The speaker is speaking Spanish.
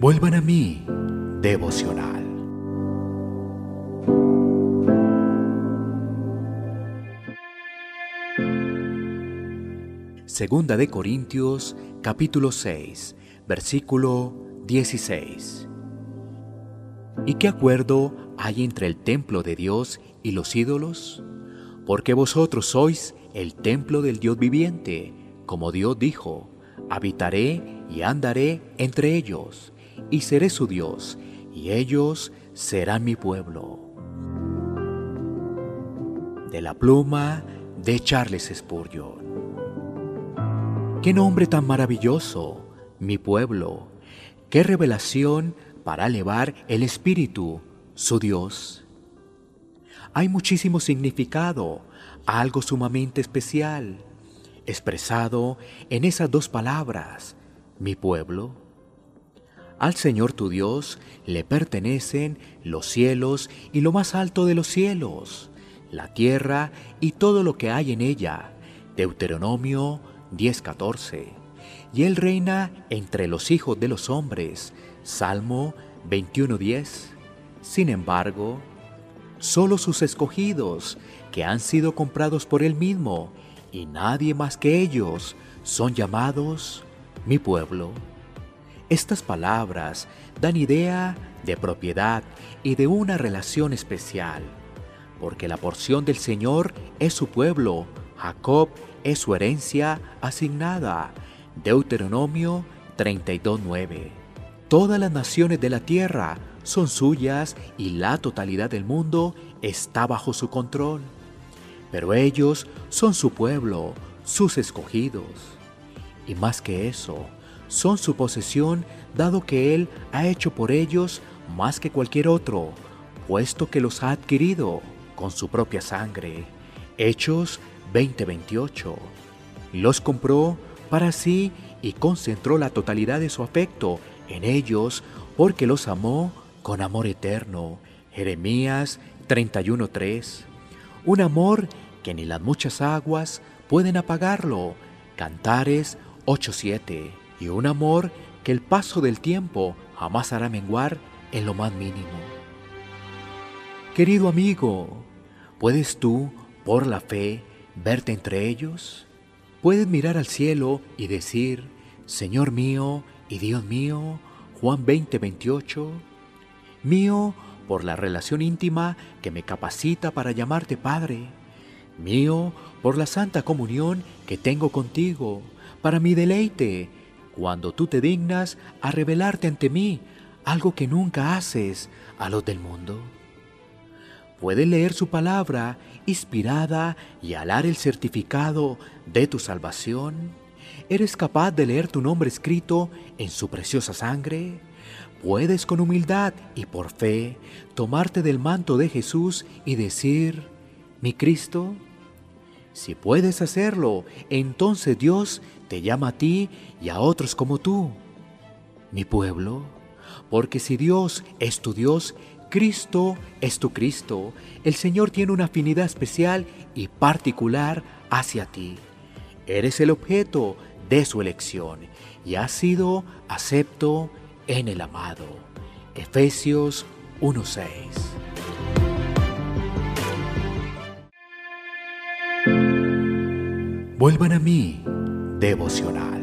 Vuelvan a mí, devocional. Segunda de Corintios, capítulo 6, versículo 16. ¿Y qué acuerdo hay entre el templo de Dios y los ídolos? Porque vosotros sois el templo del Dios viviente, como Dios dijo, habitaré y andaré entre ellos, y seré su Dios, y ellos serán mi pueblo. De la pluma de Charles Spurgeon. Qué nombre tan maravilloso, mi pueblo. Qué revelación para elevar el espíritu, su Dios. Hay muchísimo significado, algo sumamente especial, expresado en esas dos palabras, mi pueblo. Al Señor tu Dios le pertenecen los cielos y lo más alto de los cielos, la tierra y todo lo que hay en ella. Deuteronomio 10:14. Y Él reina entre los hijos de los hombres. Salmo 21:10. Sin embargo, solo sus escogidos, que han sido comprados por Él mismo, y nadie más que ellos, son llamados mi pueblo. Estas palabras dan idea de propiedad y de una relación especial, porque la porción del Señor es su pueblo, Jacob es su herencia asignada. Deuteronomio 32.9. Todas las naciones de la tierra son suyas y la totalidad del mundo está bajo su control. Pero ellos son su pueblo, sus escogidos. Y más que eso, son su posesión dado que Él ha hecho por ellos más que cualquier otro, puesto que los ha adquirido con su propia sangre. Hechos 2028. Los compró para sí y concentró la totalidad de su afecto en ellos porque los amó con amor eterno. Jeremías 31.3. Un amor que ni las muchas aguas pueden apagarlo. Cantares 8.7. Y un amor que el paso del tiempo jamás hará menguar en lo más mínimo. Querido amigo, ¿puedes tú, por la fe, verte entre ellos? Puedes mirar al cielo y decir, Señor mío y Dios mío, Juan 20, 28, mío por la relación íntima que me capacita para llamarte Padre, mío por la santa comunión que tengo contigo, para mi deleite, cuando tú te dignas a revelarte ante mí algo que nunca haces a los del mundo. Puedes leer su palabra inspirada y alar el certificado de tu salvación? ¿Eres capaz de leer tu nombre escrito en su preciosa sangre? ¿Puedes con humildad y por fe tomarte del manto de Jesús y decir, mi Cristo? Si puedes hacerlo, entonces Dios te llama a ti y a otros como tú, mi pueblo, porque si Dios es tu Dios, Cristo es tu Cristo. El Señor tiene una afinidad especial y particular hacia ti. Eres el objeto de su elección y has sido acepto en el amado. Efesios 1:6. Vuelvan a mí, devocional.